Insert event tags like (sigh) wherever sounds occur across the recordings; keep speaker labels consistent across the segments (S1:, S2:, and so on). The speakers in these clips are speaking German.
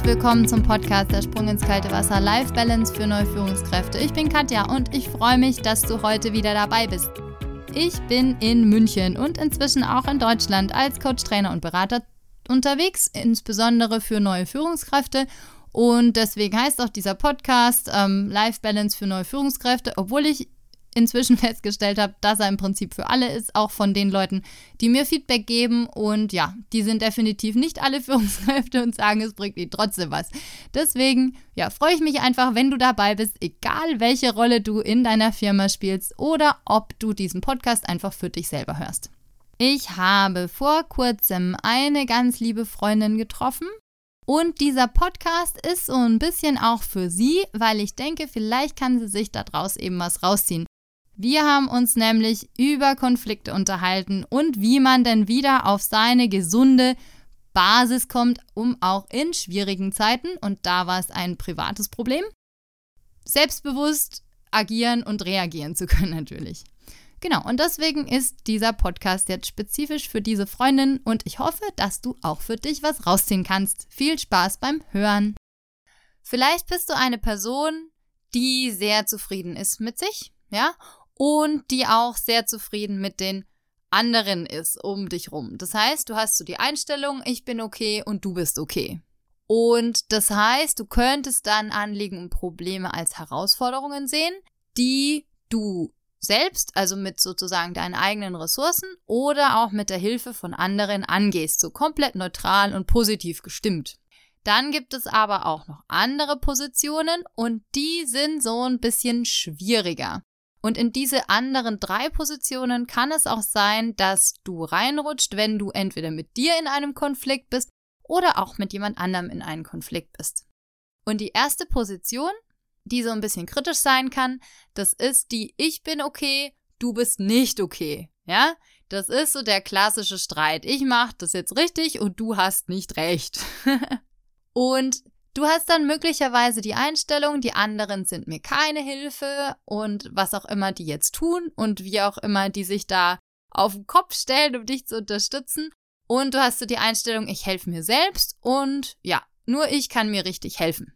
S1: herzlich willkommen zum Podcast Der Sprung ins kalte Wasser Life Balance für neue Führungskräfte. Ich bin Katja und ich freue mich, dass du heute wieder dabei bist. Ich bin in München und inzwischen auch in Deutschland als Coach, Trainer und Berater unterwegs, insbesondere für neue Führungskräfte. Und deswegen heißt auch dieser Podcast ähm, Life Balance für neue Führungskräfte, obwohl ich inzwischen (laughs) festgestellt habe, dass er im Prinzip für alle ist, auch von den Leuten, die mir Feedback geben. Und ja, die sind definitiv nicht alle Führungskräfte (laughs) und sagen, es bringt ihnen trotzdem was. Deswegen, ja, freue ich mich einfach, wenn du dabei bist, egal welche Rolle du in deiner Firma spielst oder ob du diesen Podcast einfach für dich selber hörst. Ich habe vor kurzem eine ganz liebe Freundin getroffen und dieser Podcast ist so ein bisschen auch für sie, weil ich denke, vielleicht kann sie sich daraus eben was rausziehen. Wir haben uns nämlich über Konflikte unterhalten und wie man denn wieder auf seine gesunde Basis kommt, um auch in schwierigen Zeiten, und da war es ein privates Problem, selbstbewusst agieren und reagieren zu können natürlich. Genau, und deswegen ist dieser Podcast jetzt spezifisch für diese Freundin und ich hoffe, dass du auch für dich was rausziehen kannst. Viel Spaß beim Hören. Vielleicht bist du eine Person, die sehr zufrieden ist mit sich, ja, und die auch sehr zufrieden mit den anderen ist um dich rum. Das heißt, du hast so die Einstellung, ich bin okay und du bist okay. Und das heißt, du könntest dann Anliegen und Probleme als Herausforderungen sehen, die du selbst, also mit sozusagen deinen eigenen Ressourcen oder auch mit der Hilfe von anderen angehst, so komplett neutral und positiv gestimmt. Dann gibt es aber auch noch andere Positionen und die sind so ein bisschen schwieriger. Und in diese anderen drei Positionen kann es auch sein, dass du reinrutscht, wenn du entweder mit dir in einem Konflikt bist oder auch mit jemand anderem in einem Konflikt bist. Und die erste Position, die so ein bisschen kritisch sein kann, das ist die Ich bin okay, du bist nicht okay. Ja? Das ist so der klassische Streit. Ich mach das jetzt richtig und du hast nicht recht. (laughs) und Du hast dann möglicherweise die Einstellung, die anderen sind mir keine Hilfe und was auch immer die jetzt tun und wie auch immer die sich da auf den Kopf stellen, um dich zu unterstützen. Und du hast so die Einstellung, ich helfe mir selbst und ja, nur ich kann mir richtig helfen.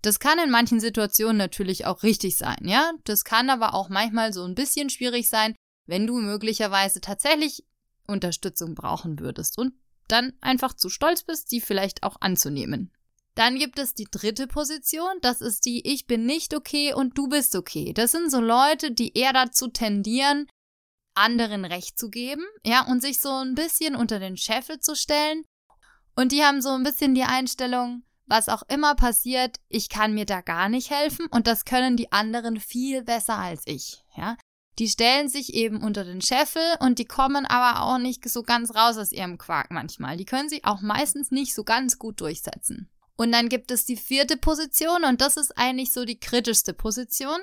S1: Das kann in manchen Situationen natürlich auch richtig sein, ja. Das kann aber auch manchmal so ein bisschen schwierig sein, wenn du möglicherweise tatsächlich Unterstützung brauchen würdest und dann einfach zu stolz bist, die vielleicht auch anzunehmen. Dann gibt es die dritte Position, das ist die Ich bin nicht okay und du bist okay. Das sind so Leute, die eher dazu tendieren, anderen Recht zu geben, ja, und sich so ein bisschen unter den Scheffel zu stellen. Und die haben so ein bisschen die Einstellung, was auch immer passiert, ich kann mir da gar nicht helfen und das können die anderen viel besser als ich, ja. Die stellen sich eben unter den Scheffel und die kommen aber auch nicht so ganz raus aus ihrem Quark manchmal. Die können sich auch meistens nicht so ganz gut durchsetzen. Und dann gibt es die vierte Position und das ist eigentlich so die kritischste Position.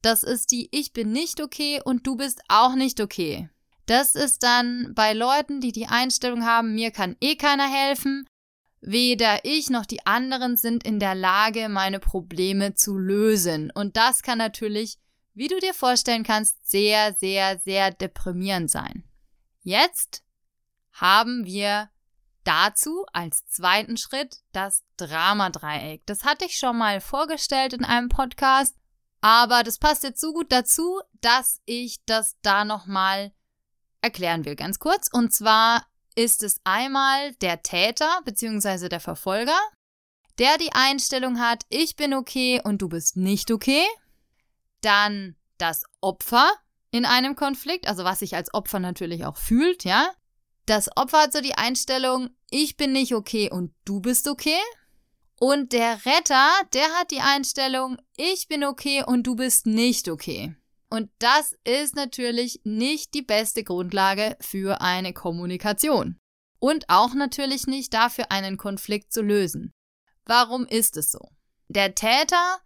S1: Das ist die Ich bin nicht okay und du bist auch nicht okay. Das ist dann bei Leuten, die die Einstellung haben, mir kann eh keiner helfen. Weder ich noch die anderen sind in der Lage, meine Probleme zu lösen. Und das kann natürlich, wie du dir vorstellen kannst, sehr, sehr, sehr deprimierend sein. Jetzt haben wir Dazu als zweiten Schritt das Dramadreieck. Das hatte ich schon mal vorgestellt in einem Podcast, aber das passt jetzt so gut dazu, dass ich das da nochmal erklären will, ganz kurz. Und zwar ist es einmal der Täter bzw. der Verfolger, der die Einstellung hat, ich bin okay und du bist nicht okay. Dann das Opfer in einem Konflikt, also was sich als Opfer natürlich auch fühlt, ja. Das Opfer hat so die Einstellung, ich bin nicht okay und du bist okay. Und der Retter, der hat die Einstellung, ich bin okay und du bist nicht okay. Und das ist natürlich nicht die beste Grundlage für eine Kommunikation. Und auch natürlich nicht dafür, einen Konflikt zu lösen. Warum ist es so? Der Täter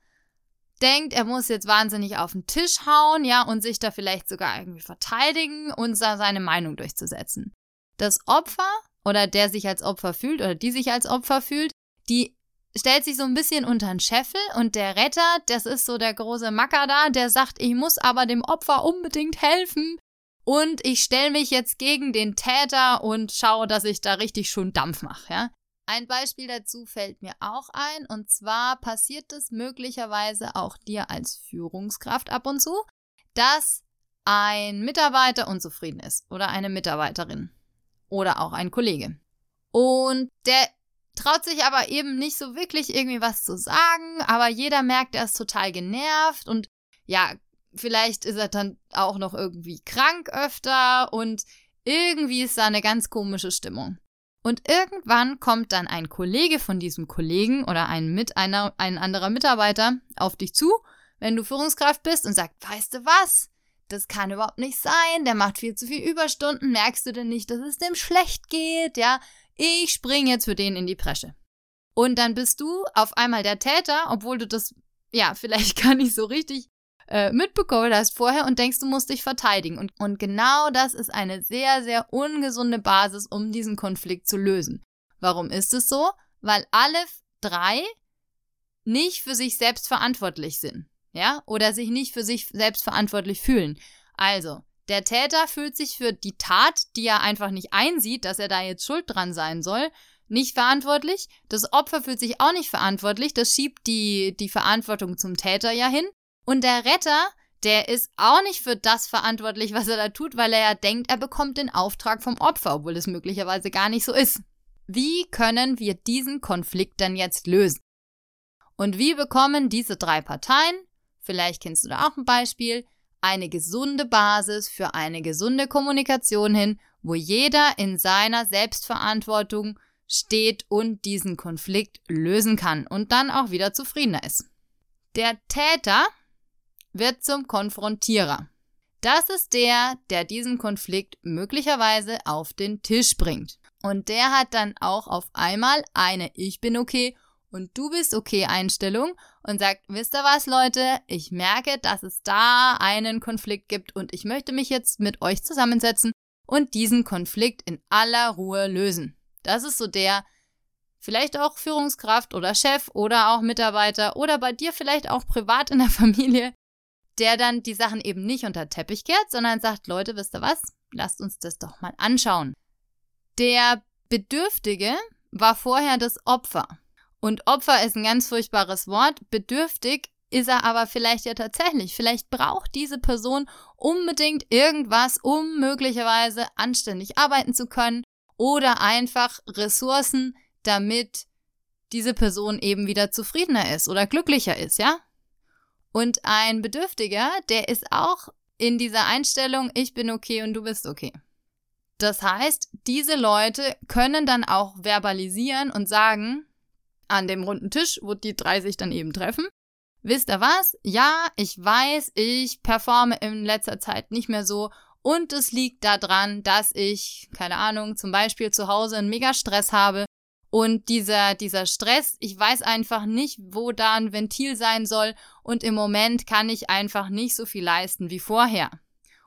S1: denkt, er muss jetzt wahnsinnig auf den Tisch hauen, ja, und sich da vielleicht sogar irgendwie verteidigen und seine Meinung durchzusetzen. Das Opfer oder der sich als Opfer fühlt oder die sich als Opfer fühlt, die stellt sich so ein bisschen unter den Scheffel und der Retter, das ist so der große Macker da, der sagt, ich muss aber dem Opfer unbedingt helfen und ich stelle mich jetzt gegen den Täter und schaue, dass ich da richtig schon Dampf mache, ja. Ein Beispiel dazu fällt mir auch ein, und zwar passiert es möglicherweise auch dir als Führungskraft ab und zu, dass ein Mitarbeiter unzufrieden ist oder eine Mitarbeiterin oder auch ein Kollege. Und der traut sich aber eben nicht so wirklich irgendwie was zu sagen, aber jeder merkt, er ist total genervt und ja, vielleicht ist er dann auch noch irgendwie krank öfter und irgendwie ist da eine ganz komische Stimmung. Und irgendwann kommt dann ein Kollege von diesem Kollegen oder ein, mit einer, ein anderer Mitarbeiter auf dich zu, wenn du Führungskraft bist und sagt, weißt du was? Das kann überhaupt nicht sein, der macht viel zu viel Überstunden, merkst du denn nicht, dass es dem schlecht geht, ja? Ich spring jetzt für den in die Bresche. Und dann bist du auf einmal der Täter, obwohl du das, ja, (laughs) vielleicht gar nicht so richtig äh, mitbekommen hast vorher und denkst, du musst dich verteidigen. Und, und genau das ist eine sehr, sehr ungesunde Basis, um diesen Konflikt zu lösen. Warum ist es so? Weil alle drei nicht für sich selbst verantwortlich sind. Ja? Oder sich nicht für sich selbst verantwortlich fühlen. Also, der Täter fühlt sich für die Tat, die er einfach nicht einsieht, dass er da jetzt schuld dran sein soll, nicht verantwortlich. Das Opfer fühlt sich auch nicht verantwortlich. Das schiebt die, die Verantwortung zum Täter ja hin. Und der Retter, der ist auch nicht für das verantwortlich, was er da tut, weil er ja denkt, er bekommt den Auftrag vom Opfer, obwohl es möglicherweise gar nicht so ist. Wie können wir diesen Konflikt denn jetzt lösen? Und wie bekommen diese drei Parteien, vielleicht kennst du da auch ein Beispiel, eine gesunde Basis für eine gesunde Kommunikation hin, wo jeder in seiner Selbstverantwortung steht und diesen Konflikt lösen kann und dann auch wieder zufriedener ist. Der Täter wird zum Konfrontierer. Das ist der, der diesen Konflikt möglicherweise auf den Tisch bringt. Und der hat dann auch auf einmal eine Ich bin okay und du bist okay Einstellung und sagt, wisst ihr was, Leute, ich merke, dass es da einen Konflikt gibt und ich möchte mich jetzt mit euch zusammensetzen und diesen Konflikt in aller Ruhe lösen. Das ist so der, vielleicht auch Führungskraft oder Chef oder auch Mitarbeiter oder bei dir vielleicht auch privat in der (laughs) Familie, der dann die Sachen eben nicht unter Teppich kehrt, sondern sagt, Leute, wisst ihr was? Lasst uns das doch mal anschauen. Der Bedürftige war vorher das Opfer. Und Opfer ist ein ganz furchtbares Wort. Bedürftig ist er aber vielleicht ja tatsächlich. Vielleicht braucht diese Person unbedingt irgendwas, um möglicherweise anständig arbeiten zu können oder einfach Ressourcen, damit diese Person eben wieder zufriedener ist oder glücklicher ist, ja? Und ein Bedürftiger, der ist auch in dieser Einstellung, ich bin okay und du bist okay. Das heißt, diese Leute können dann auch verbalisieren und sagen, an dem runden Tisch, wo die drei sich dann eben treffen, wisst ihr was? Ja, ich weiß, ich performe in letzter Zeit nicht mehr so und es liegt daran, dass ich, keine Ahnung, zum Beispiel zu Hause einen Mega-Stress habe und dieser, dieser Stress, ich weiß einfach nicht, wo da ein Ventil sein soll und im Moment kann ich einfach nicht so viel leisten wie vorher.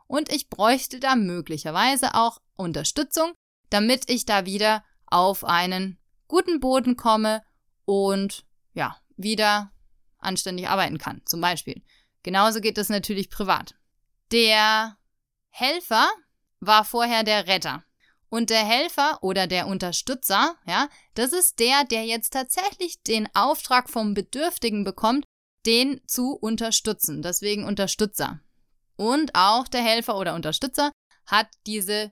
S1: Und ich bräuchte da möglicherweise auch Unterstützung, damit ich da wieder auf einen guten Boden komme und ja, wieder anständig arbeiten kann, zum Beispiel. Genauso geht das natürlich privat. Der Helfer war vorher der Retter. Und der Helfer oder der Unterstützer, ja, das ist der, der jetzt tatsächlich den Auftrag vom Bedürftigen bekommt, den zu unterstützen. Deswegen Unterstützer. Und auch der Helfer oder Unterstützer hat diese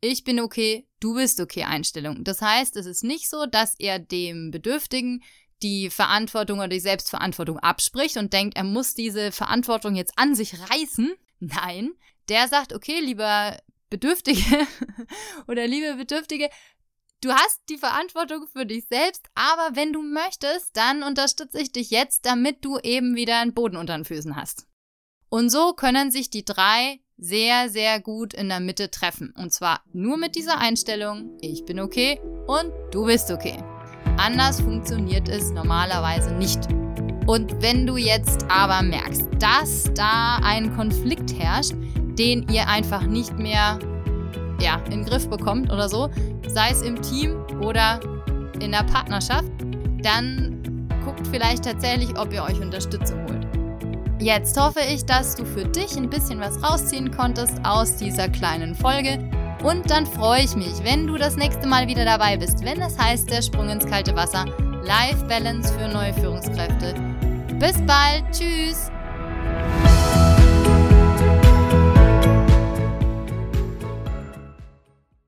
S1: Ich bin okay, du bist okay Einstellung. Das heißt, es ist nicht so, dass er dem Bedürftigen die Verantwortung oder die Selbstverantwortung abspricht und denkt, er muss diese Verantwortung jetzt an sich reißen. Nein, der sagt, okay, lieber Bedürftige (laughs) oder liebe Bedürftige, du hast die Verantwortung für dich selbst, aber wenn du möchtest, dann unterstütze ich dich jetzt, damit du eben wieder einen Boden unter den Füßen hast. Und so können sich die drei sehr, sehr gut in der Mitte treffen. Und zwar nur mit dieser Einstellung, ich bin okay und du bist okay. Anders funktioniert es normalerweise nicht. Und wenn du jetzt aber merkst, dass da ein Konflikt herrscht, den ihr einfach nicht mehr ja, in den Griff bekommt oder so, sei es im Team oder in der Partnerschaft, dann guckt vielleicht tatsächlich, ob ihr euch Unterstützung holt. Jetzt hoffe ich, dass du für dich ein bisschen was rausziehen konntest aus dieser kleinen Folge Und dann freue ich mich, wenn du das nächste Mal wieder dabei bist, wenn es heißt der Sprung ins kalte Wasser, Life Balance für neue Führungskräfte. Bis bald, tschüss!